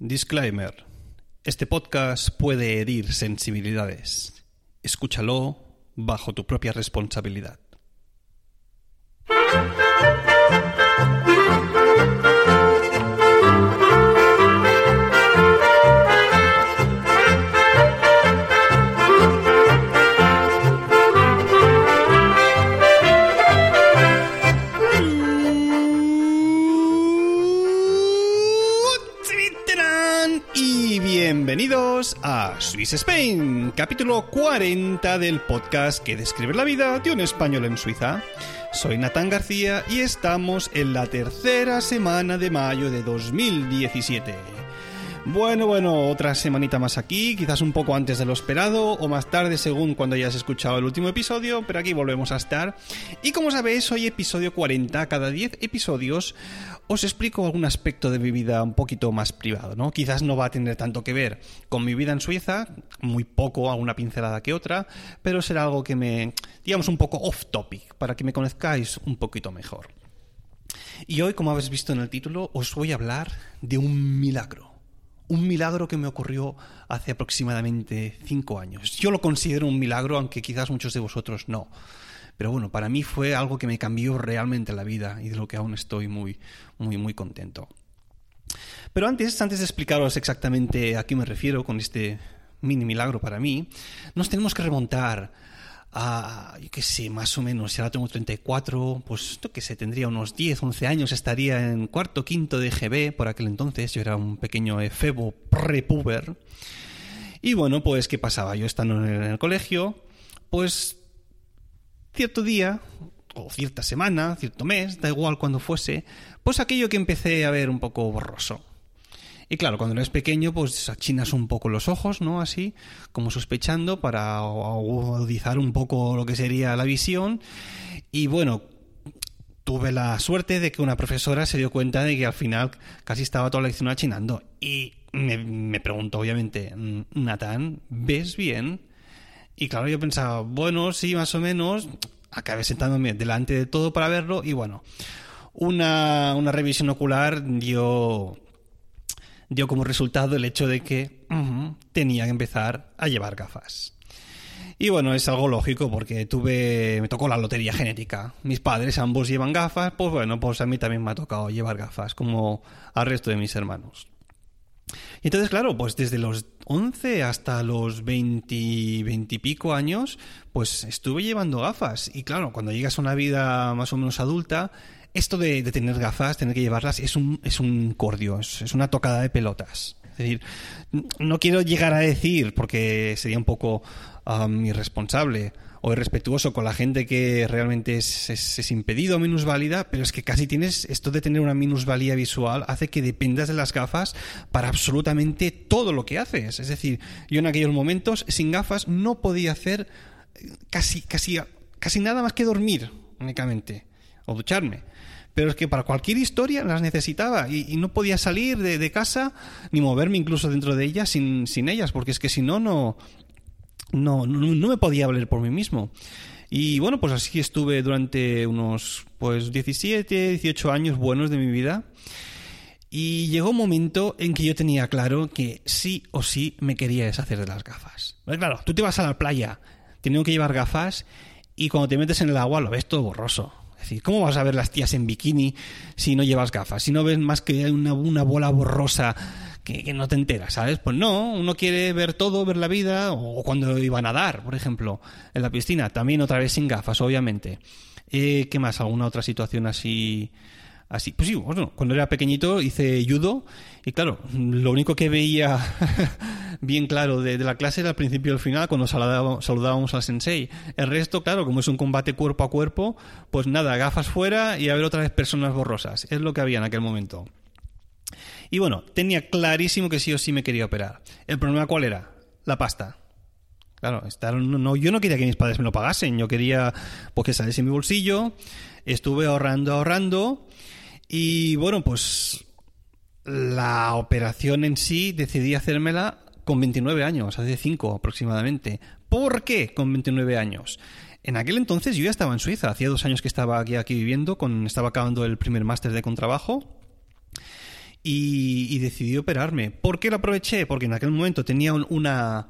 Disclaimer. Este podcast puede herir sensibilidades. Escúchalo bajo tu propia responsabilidad. Capítulo 40 del podcast que describe la vida de un español en Suiza. Soy Natán García y estamos en la tercera semana de mayo de 2017. Bueno, bueno, otra semanita más aquí, quizás un poco antes de lo esperado o más tarde según cuando hayas escuchado el último episodio, pero aquí volvemos a estar. Y como sabéis, hoy episodio 40, cada 10 episodios os explico algún aspecto de mi vida un poquito más privado, ¿no? Quizás no va a tener tanto que ver con mi vida en Suiza, muy poco, alguna pincelada que otra, pero será algo que me, digamos, un poco off topic, para que me conozcáis un poquito mejor. Y hoy, como habéis visto en el título, os voy a hablar de un milagro un milagro que me ocurrió hace aproximadamente cinco años. Yo lo considero un milagro, aunque quizás muchos de vosotros no. Pero bueno, para mí fue algo que me cambió realmente la vida y de lo que aún estoy muy, muy, muy contento. Pero antes, antes de explicaros exactamente a qué me refiero con este mini milagro para mí, nos tenemos que remontar a, yo qué sé, más o menos, si ahora tengo 34, pues esto que sé, tendría unos 10, 11 años, estaría en cuarto, quinto de GB, por aquel entonces, yo era un pequeño efebo prepuber. Y bueno, pues, ¿qué pasaba? Yo estando en el colegio, pues, cierto día, o cierta semana, cierto mes, da igual cuando fuese, pues aquello que empecé a ver un poco borroso. Y claro, cuando eres pequeño, pues achinas un poco los ojos, ¿no? Así, como sospechando, para agudizar un poco lo que sería la visión. Y bueno, tuve la suerte de que una profesora se dio cuenta de que al final casi estaba toda la lección achinando. Y me, preguntó, obviamente, Natán, ¿ves bien? Y claro, yo pensaba, bueno, sí, más o menos. Acabé sentándome delante de todo para verlo y bueno, una, una revisión ocular dio dio como resultado el hecho de que tenía que empezar a llevar gafas. Y bueno, es algo lógico porque tuve, me tocó la lotería genética. Mis padres ambos llevan gafas, pues bueno, pues a mí también me ha tocado llevar gafas, como al resto de mis hermanos. Y entonces, claro, pues desde los 11 hasta los 20, 20 y pico años, pues estuve llevando gafas. Y claro, cuando llegas a una vida más o menos adulta, esto de, tener gafas, tener que llevarlas, es un, es un cordio, es, una tocada de pelotas. Es decir, no quiero llegar a decir, porque sería un poco um, irresponsable o irrespetuoso con la gente que realmente es, es, impedido o minusválida, pero es que casi tienes esto de tener una minusvalía visual, hace que dependas de las gafas para absolutamente todo lo que haces. Es decir, yo en aquellos momentos sin gafas no podía hacer casi, casi, casi nada más que dormir únicamente o ducharme pero es que para cualquier historia las necesitaba y, no podía salir de, casa ni moverme incluso dentro de ellas sin, sin ellas, porque es que si no, no, no, no, me podía valer por mí mismo. Y bueno, pues así estuve durante unos pues 17, 18 años buenos de mi vida. Y llegó un momento en que yo tenía claro que sí o sí me quería deshacer de las gafas. Pues claro, tú te vas a la playa teniendo que llevar gafas y cuando te metes en el agua lo ves todo borroso. Es decir, ¿cómo vas a ver las tías en bikini si no llevas gafas? Si no ves más que una, una bola borrosa que, no te enteras, ¿sabes? Pues no, uno quiere ver todo, ver la vida, o cuando iba a nadar, por ejemplo, en la piscina, también otra vez sin gafas, obviamente. Eh, ¿Qué más? ¿Alguna otra situación así? Así, pues sí, cuando era pequeñito hice judo y claro, lo único que veía bien claro de, la clase era al principio y al final cuando saludábamos, saludábamos al sensei. El resto, claro, como es un combate cuerpo a cuerpo, pues nada, gafas fuera y a ver otra vez personas borrosas. Es lo que había en aquel momento. Y bueno, tenía clarísimo que sí o sí me quería operar. ¿El problema cuál era? La pasta. Claro, estar, no, yo no quería que mis padres me lo pagasen, yo quería pues, que saliese en mi bolsillo. Estuve ahorrando, ahorrando. Y bueno, pues la operación en sí decidí hacérmela con 29 años, hace 5 aproximadamente. ¿Por qué con 29 años? En aquel entonces yo ya estaba en Suiza, hacía dos años que estaba aquí, viviendo, con, estaba acabando el primer máster de contrabajo y, decidí operarme. ¿Por qué lo aproveché? Porque en aquel momento tenía una,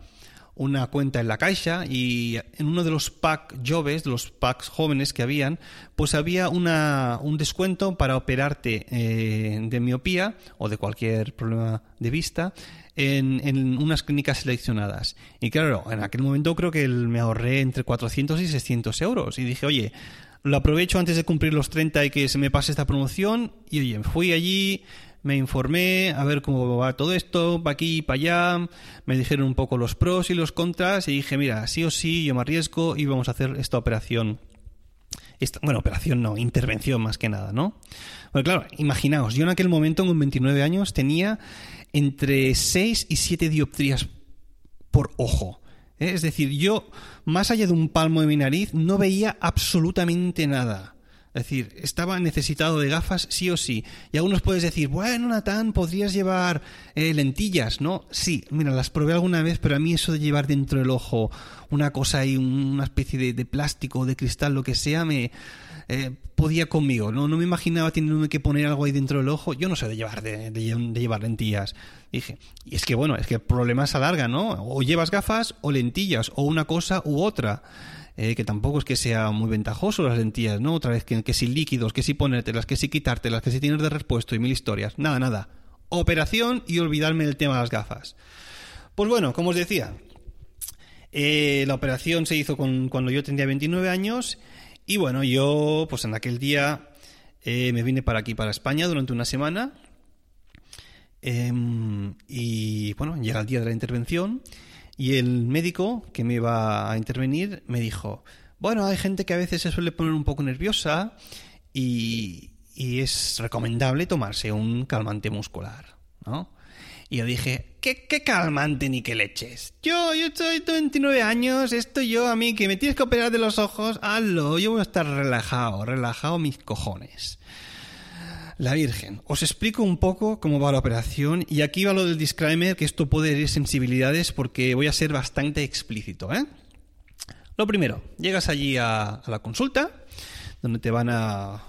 una cuenta en la caixa y en uno de los pack jobs, de los packs jóvenes que habían, pues había una, un descuento para operarte eh, de miopía o de cualquier problema de vista en, en, unas clínicas seleccionadas. Y claro, en aquel momento creo que me ahorré entre 400 y 600 euros y dije, oye, lo aprovecho antes de cumplir los 30 y que se me pase esta promoción y oye, fui allí, me informé a ver cómo va todo esto, para aquí y para allá, me dijeron un poco los pros y los contras y dije, mira, sí o sí, yo me arriesgo y vamos a hacer esta operación. bueno, operación no, intervención más que nada, ¿no? Bueno, claro, imaginaos, yo en aquel momento, con 29 años, tenía entre 6 y 7 dioptrías por ojo. ¿eh? Es decir, yo, más allá de un palmo de mi nariz, no veía absolutamente nada. Es decir, estaba necesitado de gafas sí o sí. Y algunos puedes decir, bueno, Natán, podrías llevar eh, lentillas, ¿no? Sí, mira, las probé alguna vez, pero a mí eso de llevar dentro del ojo una cosa ahí, una especie de, de plástico, de cristal, lo que sea, me eh, podía conmigo. ¿no? no me imaginaba teniendo que poner algo ahí dentro del ojo. Yo no sé de llevar, de, llevar lentillas. Dije, y es que bueno, es que el problema se alarga, ¿no? O llevas gafas o lentillas, o una cosa u otra. Eh, que tampoco es que sea muy ventajoso las lentillas, ¿no? Otra vez que, si líquidos, que si ponértelas, que si quitártelas, que si tienes de repuesto y mil historias. Nada, nada. Operación y olvidarme del tema de las gafas. Pues bueno, como os decía, eh, la operación se hizo con, cuando yo tenía 29 años y bueno, yo pues en aquel día eh, me vine para aquí, para España, durante una semana. Em, y bueno, llega el día de la intervención y el médico que me iba a intervenir me dijo, bueno, hay gente que a veces se suele poner un poco nerviosa y, es recomendable tomarse un calmante muscular, ¿no? Y yo dije, ¿qué, qué calmante ni qué leches? Yo, yo estoy 29 años, esto yo a mí que me tienes que operar de los ojos, hazlo, yo voy a estar relajado, relajado mis cojones. La Virgen. Os explico un poco cómo va la operación y aquí va lo del disclaimer, que esto puede herir sensibilidades porque voy a ser bastante explícito, ¿eh? Lo primero, llegas allí a, la consulta, donde te van a,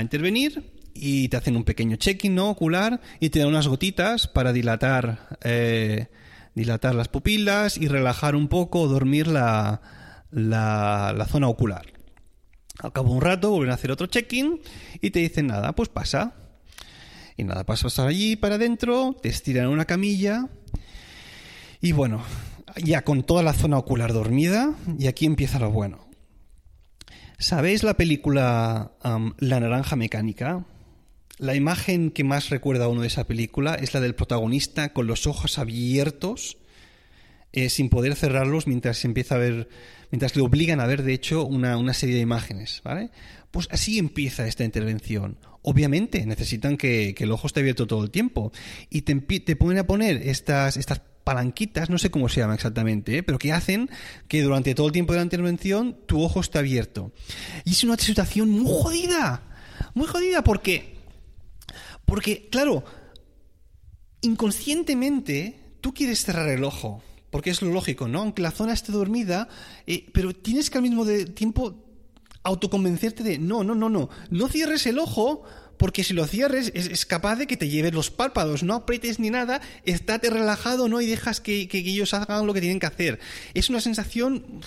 intervenir y te hacen un pequeño check-in ocular y te dan unas gotitas para dilatar, eh, dilatar las pupilas y relajar un poco, dormir la, la zona ocular. Al cabo de un rato vuelven a hacer otro check-in y te dicen nada, pues pasa. Y nada, pasas allí para adentro, te estiran una camilla y bueno, ya con toda la zona ocular dormida y aquí empieza lo bueno. ¿Sabéis la película La naranja mecánica? La imagen que más recuerda a uno de esa película es la del protagonista con los ojos abiertos, eh, sin poder cerrarlos mientras se empieza a ver mientras le obligan a ver, de hecho, una, serie de imágenes, ¿vale? Pues así empieza esta intervención. Obviamente necesitan que, el ojo esté abierto todo el tiempo y te, ponen a poner estas, estas palanquitas, no sé cómo se llama exactamente, ¿eh? pero que hacen que durante todo el tiempo de la intervención tu ojo esté abierto. Y es una situación muy jodida, muy jodida porque, porque claro, inconscientemente tú quieres cerrar el ojo, porque es lo lógico, ¿no? Aunque la zona esté dormida, eh, pero tienes que al mismo tiempo autoconvencerte de, no, no, no, no, no cierres el ojo, porque si lo cierres es, capaz de que te lleves los párpados, no aprietes ni nada, estate relajado, ¿no? Y dejas que, ellos hagan lo que tienen que hacer. Es una sensación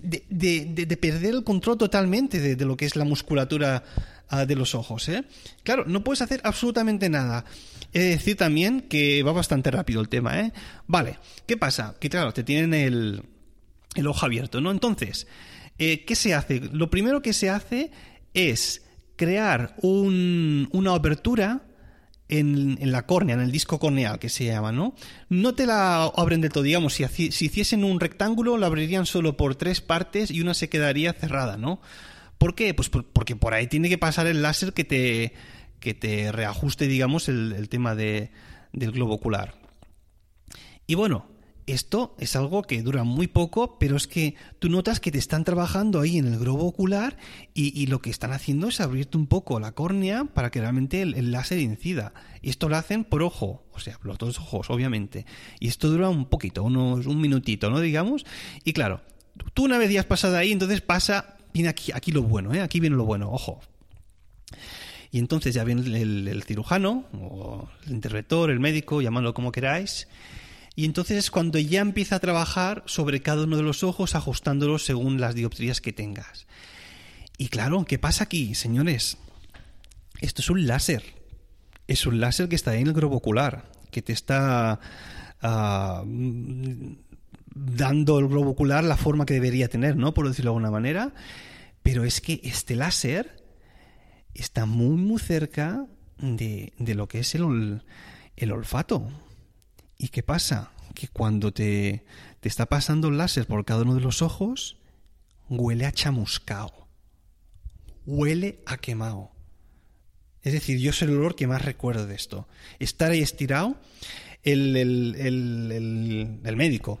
de, perder el control totalmente de, lo que es la musculatura ah, de los ojos, ¿eh? Claro, no puedes hacer absolutamente nada. He de decir también que va bastante rápido el tema, ¿eh? Vale, ¿qué pasa? Que claro, te tienen el, el ojo abierto, ¿no? Entonces, eh, ¿qué se hace? Lo primero que se hace es crear un, una apertura en, en, la córnea, en el disco corneal que se llama, ¿no? No te la abren del todo, digamos, si, si hiciesen un rectángulo, la abrirían solo por tres partes y una se quedaría cerrada, ¿no? ¿Por qué? Pues porque por ahí tiene que pasar el láser que te que te reajuste, digamos, el, el tema de, del globo ocular. Y bueno, esto es algo que dura muy poco, pero es que tú notas que te están trabajando ahí en el globo ocular y, lo que están haciendo es abrirte un poco la córnea para que realmente el, láser incida. Y esto lo hacen por ojo, o sea, los dos ojos, obviamente. Y esto dura un poquito, unos, un minutito, ¿no? Digamos. Y claro, tú una vez ya has pasado ahí, entonces pasa, viene aquí, aquí lo bueno, ¿eh? Aquí viene lo bueno, ojo. Y entonces ya viene el, cirujano, o el interventor, el médico, llamadlo como queráis y entonces es cuando ya empieza a trabajar sobre cada uno de los ojos, ajustándolos según las dioptrías que tengas. Y claro, ¿qué pasa aquí, señores? Esto es un láser. Es un láser que está en el globo ocular, que te está ah, dando el globo ocular la forma que debería tener, ¿no? Por decirlo de alguna manera. Pero es que este láser está muy, muy cerca de, lo que es el, el olfato. ¿Y qué pasa? Que cuando te, te está pasando el láser por cada uno de los ojos, huele a chamuscao. Huele a quemado. Es decir, yo soy el olor que más recuerdo de esto. Estar ahí estirado, el, el, el, el médico,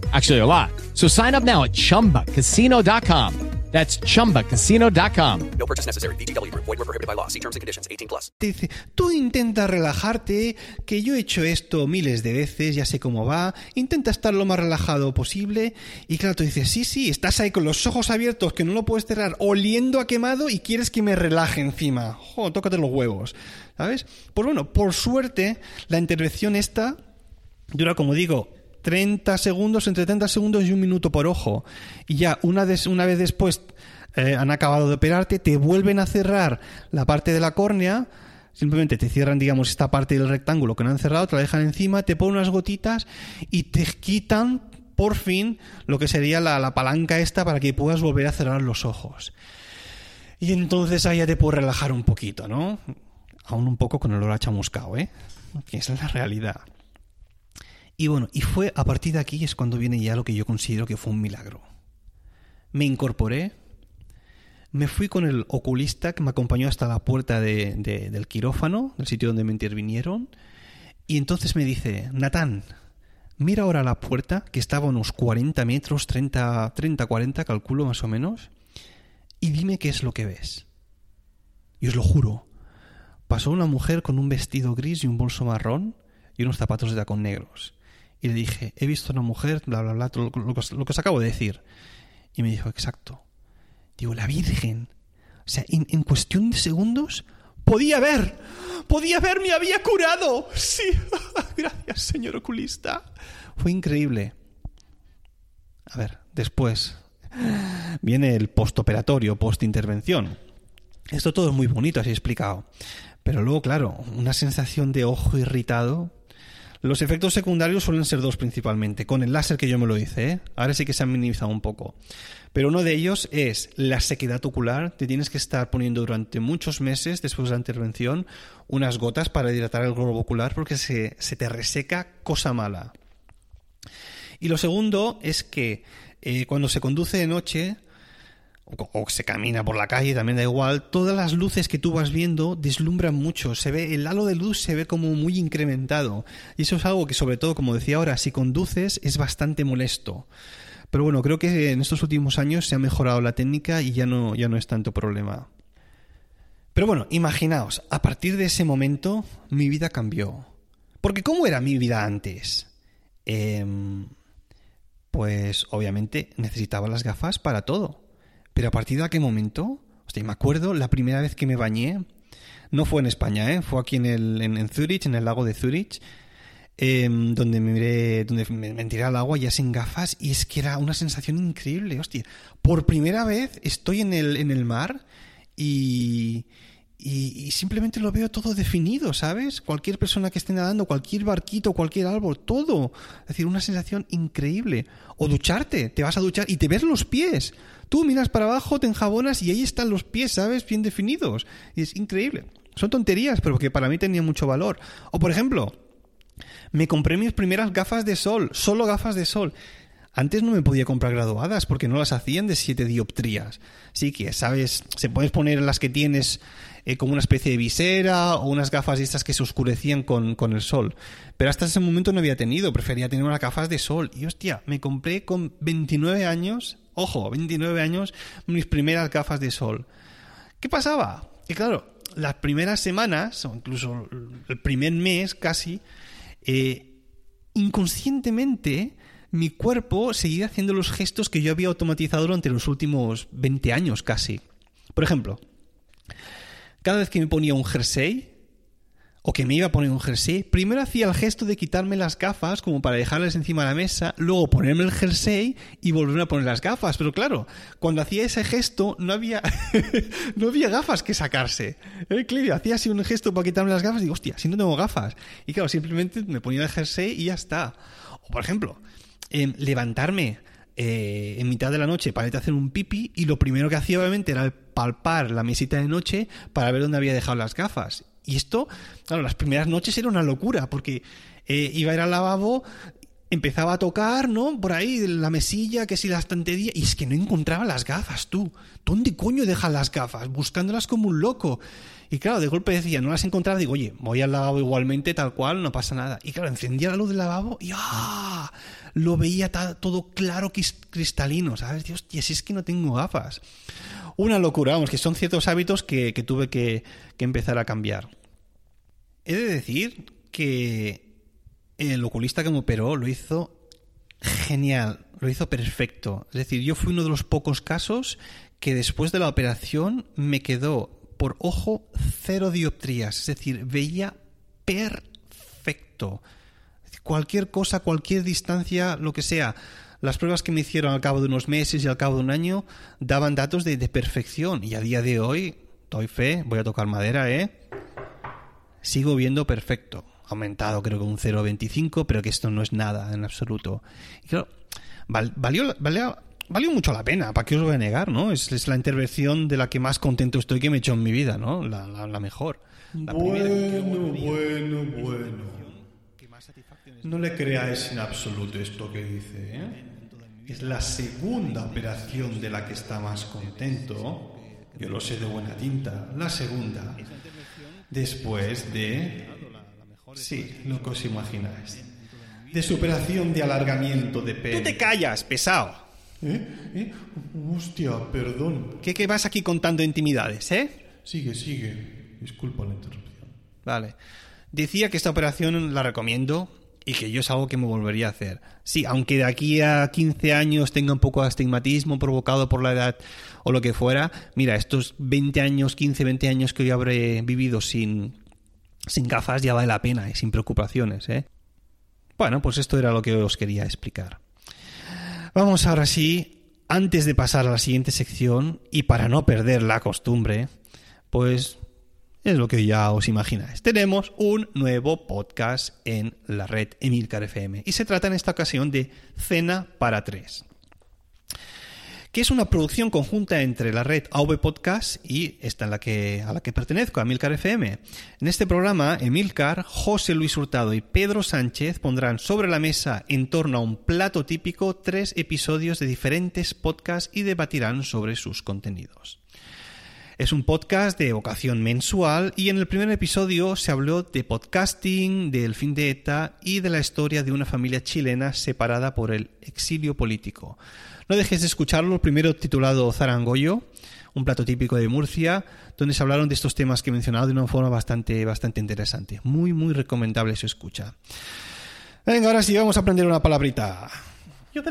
Actually, a lot. So sign up now at chumbacasino.com. That's chumbacasino.com. No purchase necessary. BGW. Void were prohibited by law. See terms and conditions 18 plus. Dice, tú intenta relajarte, que yo he hecho esto miles de veces, ya sé cómo va. Intenta estar lo más relajado posible. Y claro, tú dices, sí, sí, estás ahí con los ojos abiertos, que no lo puedes cerrar, oliendo a quemado y quieres que me relaje encima. Jo, tócate los huevos. ¿Sabes? Pues bueno, por suerte, la intervención esta dura, como digo, 30 segundos, entre 30 segundos y un minuto por ojo. Y ya una, una vez después eh, han acabado de operarte, te vuelven a cerrar la parte de la córnea, simplemente te cierran, digamos, esta parte del rectángulo que no han cerrado, te la dejan encima, te ponen unas gotitas y te quitan por fin lo que sería la, la palanca esta para que puedas volver a cerrar los ojos. Y entonces ahí ya te puedes relajar un poquito, ¿no? Aún un poco con el olor a chamuscao, ¿eh? Que es la realidad. Y bueno, y fue a partir de aquí es cuando viene ya lo que yo considero que fue un milagro. Me incorporé, me fui con el oculista que me acompañó hasta la puerta de, del quirófano, del sitio donde me intervinieron, y entonces me dice, Natán, mira ahora la puerta, que estaba a unos 40 metros, 30, 30, 40, calculo más o menos, y dime qué es lo que ves. Y os lo juro, pasó una mujer con un vestido gris y un bolso marrón y unos zapatos de tacón negros y le dije, he visto a una mujer, bla, bla, bla, lo, que os acabo de decir. Y me dijo, exacto. Digo, la Virgen. O sea, en, en cuestión de segundos, podía ver, podía ver, me había curado. Sí, gracias, señor oculista. Fue increíble. A ver, después viene el postoperatorio, postintervención. Esto todo es muy bonito, así explicado. Pero luego, claro, una sensación de ojo irritado los efectos secundarios suelen ser dos principalmente, con el láser que yo me lo hice, ¿eh? ahora sí que se han minimizado un poco. Pero uno de ellos es la sequedad ocular. Te tienes que estar poniendo durante muchos meses después de la intervención unas gotas para hidratar el globo ocular porque se, se te reseca cosa mala. Y lo segundo es que eh, cuando se conduce de noche, o se camina por la calle, también da igual, todas las luces que tú vas viendo deslumbran mucho, se ve, el halo de luz se ve como muy incrementado. Y eso es algo que sobre todo, como decía ahora, si conduces es bastante molesto. Pero bueno, creo que en estos últimos años se ha mejorado la técnica y ya no, ya no es tanto problema. Pero bueno, imaginaos, a partir de ese momento mi vida cambió. Porque ¿cómo era mi vida antes? Em, pues obviamente necesitaba las gafas para todo. Pero a partir de aquel momento, hostia, me acuerdo la primera vez que me bañé, no fue en España, ¿eh? fue aquí en, el, en, Zurich, en el lago de Zurich, em, donde me miré, donde me, tiré al agua ya sin gafas y es que era una sensación increíble, hostia. Por primera vez estoy en el, en el mar y, y, simplemente lo veo todo definido, ¿sabes? Cualquier persona que esté nadando, cualquier barquito, cualquier árbol, todo. Es decir, una sensación increíble. O ducharte, te vas a duchar y te ves los pies. Tú miras para abajo, te enjabonas y ahí están los pies, ¿sabes? Bien definidos. Y es increíble. Son tonterías, pero que para mí tenían mucho valor. O por ejemplo, me compré mis primeras gafas de sol, solo gafas de sol. Antes no me podía comprar graduadas porque no las hacían de 7 dioptrías. Sí que, ¿sabes? Se puedes poner las que tienes eh, como una especie de visera o unas gafas de estas que se oscurecían con, con, el sol. Pero hasta ese momento no había tenido, prefería tener unas gafas de sol. Y hostia, me compré con 29 años, ojo, 29 años, mis primeras gafas de sol. ¿Qué pasaba? Que claro, las primeras semanas, o incluso el primer mes casi, eh, inconscientemente mi cuerpo seguía haciendo los gestos que yo había automatizado durante los últimos 20 años casi. Por ejemplo, cada vez que me ponía un jersey, o que me iba a poner un jersey, primero hacía el gesto de quitarme las gafas como para dejarlas encima de la mesa, luego ponerme el jersey y volverme a poner las gafas. Pero claro, cuando hacía ese gesto no había, no había gafas que sacarse. ¿Eh? Hacía así un gesto para quitarme las gafas y digo, hostia, si no tengo gafas. Y claro, simplemente me ponía el jersey y ya está. O por ejemplo, levantarme eh, en mitad de la noche para irte a hacer un pipi y lo primero que hacía obviamente era palpar la mesita de noche para ver dónde había dejado las gafas. Y esto, claro, las primeras noches era una locura porque eh, iba a ir al lavabo, empezaba a tocar, ¿no? Por ahí la mesilla, que si la estantería, y es que no encontraba las gafas, tú. ¿Dónde coño dejan las gafas? Buscándolas como un loco. Y claro, de golpe decía, no las encontraba, digo, oye, voy al lavabo igualmente, tal cual, no pasa nada. Y claro, encendía la luz del lavabo y ¡ah! lo veía todo claro, cristalino, ¿sabes? Dios, y si es que no tengo gafas. Una locura, vamos, que son ciertos hábitos que, tuve que, empezar a cambiar. He de decir que el oculista que me operó lo hizo genial, lo hizo perfecto. Es decir, yo fui uno de los pocos casos que después de la operación me quedó por ojo cero dioptrías, es decir, veía perfecto cualquier cosa, cualquier distancia, lo que sea. Las pruebas que me hicieron al cabo de unos meses y al cabo de un año daban datos de, perfección. Y a día de hoy, doy fe, voy a tocar madera, ¿eh? Sigo viendo perfecto. Aumentado creo que un 0,25, pero que esto no es nada en absoluto. Y claro, valió, valió, mucho la pena, ¿para qué os voy a negar, no? Es, es, la intervención de la que más contento estoy que me he hecho en mi vida, ¿no? La, la, mejor. bueno, bueno, bueno. No le creáis en absoluto esto que dice. ¿eh? Es la segunda operación de la que está más contento. Yo lo sé de buena tinta. La segunda. Después de... Sí, lo que os imagináis. De su operación de alargamiento de pelo. Tú te callas, pesado. ¿Eh? ¿Eh? Hostia, perdón. ¿Qué, ¿Qué vas aquí contando intimidades, eh? Sigue, sigue. Disculpa la interrupción. Vale. Decía que esta operación la recomiendo y que yo es algo que me volvería a hacer. Sí, aunque de aquí a 15 años tenga un poco de astigmatismo provocado por la edad o lo que fuera, mira, estos 20 años, 15, 20 años que yo habré vivido sin, sin gafas ya vale la pena y sin preocupaciones, ¿eh? Bueno, pues esto era lo que os quería explicar. Vamos ahora sí, antes de pasar a la siguiente sección y para no perder la costumbre, pues es lo que ya os imagináis. Tenemos un nuevo podcast en la red Emilcar FM y se trata en esta ocasión de Cena para tres que es una producción conjunta entre la red AV Podcast y esta en la que, a la que pertenezco, Emilcar FM. En este programa, Emilcar, José Luis Hurtado y Pedro Sánchez pondrán sobre la mesa, en torno a un plato típico, tres episodios de diferentes podcasts y debatirán sobre sus contenidos. Es un podcast de vocación mensual y en el primer episodio se habló de podcasting, del fin de ETA y de la historia de una familia chilena separada por el exilio político. No dejes de escucharlo, el primero titulado Zarangoyo, un plato típico de Murcia, donde se hablaron de estos temas que he mencionado de una forma bastante, bastante interesante. Muy, muy recomendable su escucha. Venga, ahora sí, vamos a aprender una palabrita. Yo te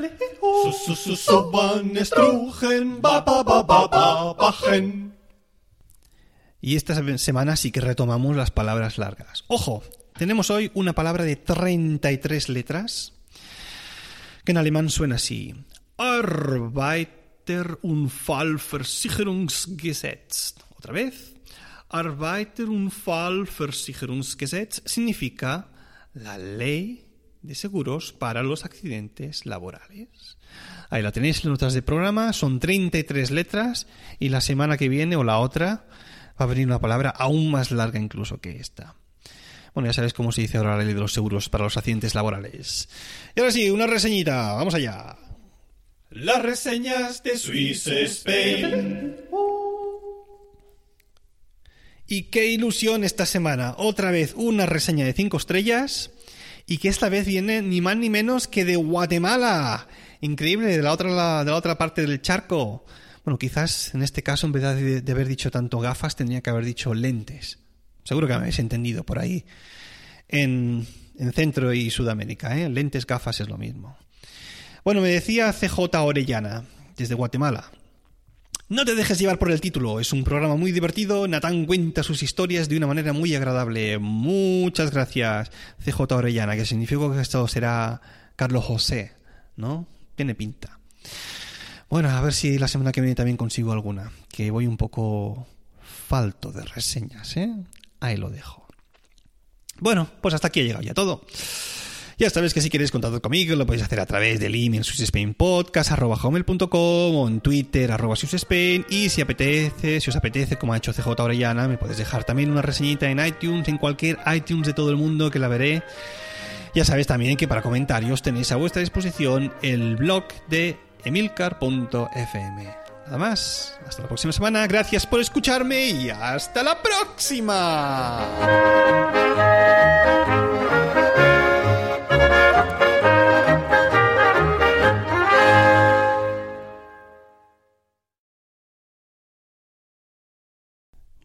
y esta semana sí que retomamos las palabras largas. Ojo, tenemos hoy una palabra de 33 letras que en alemán suena así. Arbeiter- und Fallversicherungsgesetz. Otra vez. Arbeiterunfallversicherungsgesetz significa la ley de seguros para los accidentes laborales. Ahí la tenéis en notas de programa, son 33 letras y la semana que viene o la otra va a venir una palabra aún más larga incluso que esta. Bueno, ya sabes cómo se dice ahora la ley de los seguros para los accidentes laborales. Y ahora sí, una reseñita, vamos allá. Las reseñas de Swiss Spain. Y qué ilusión esta semana. Otra vez una reseña de 5 estrellas y que esta vez viene ni más ni menos que de Guatemala. Increíble, de la otra, de la otra parte del charco. Bueno, quizás en este caso, en vez de, haber dicho tanto gafas, tendría que haber dicho lentes. Seguro que me habéis entendido por ahí. En, en Centro y Sudamérica, ¿eh? lentes, gafas es lo mismo. Bueno, me decía CJ Orellana, desde Guatemala. No te dejes llevar por el título, es un programa muy divertido, Natán cuenta sus historias de una manera muy agradable. Muchas gracias, CJ Orellana, que significa que esto será Carlos José, ¿no? Tiene pinta. Bueno, a ver si la semana que viene también consigo alguna, que voy un poco falto de reseñas, ¿eh? Ahí lo dejo. Bueno, pues hasta aquí ha llegado ya todo. Ya sabes que si quieres contactar conmigo lo podéis hacer a través del email swissspainpodcast.com o en Twitter arroba y si apetece, si os apetece, como ha hecho CJ Orellana, me puedes dejar también una reseñita en iTunes, en cualquier iTunes de todo el mundo que la veré. Ya sabes también que para comentarios tenéis a vuestra disposición el blog de emilcar.fm. Nada más, hasta la próxima semana, gracias por escucharme y hasta la próxima.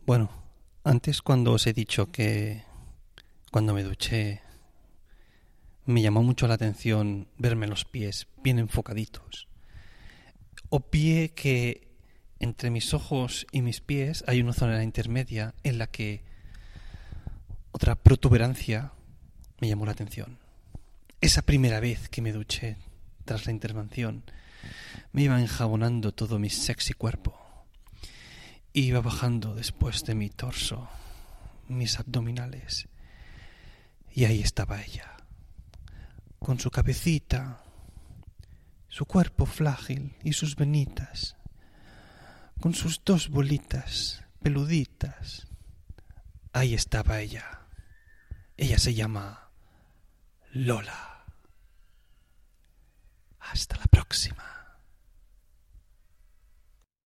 Bueno, antes cuando os he dicho que cuando me duché me llamó mucho la atención verme los pies bien enfocaditos. Obvié que entre mis ojos y mis pies hay una zona intermedia en la que otra protuberancia me llamó la atención. Esa primera vez que me duché tras la intervención me iba enjabonando todo mi sexy cuerpo Iba bajando después de mi torso, mis abdominales, y ahí estaba ella, con su cabecita, su cuerpo frágil y sus venitas, con sus dos bolitas peluditas. Ahí estaba ella. Ella se llama Lola. Hasta la próxima.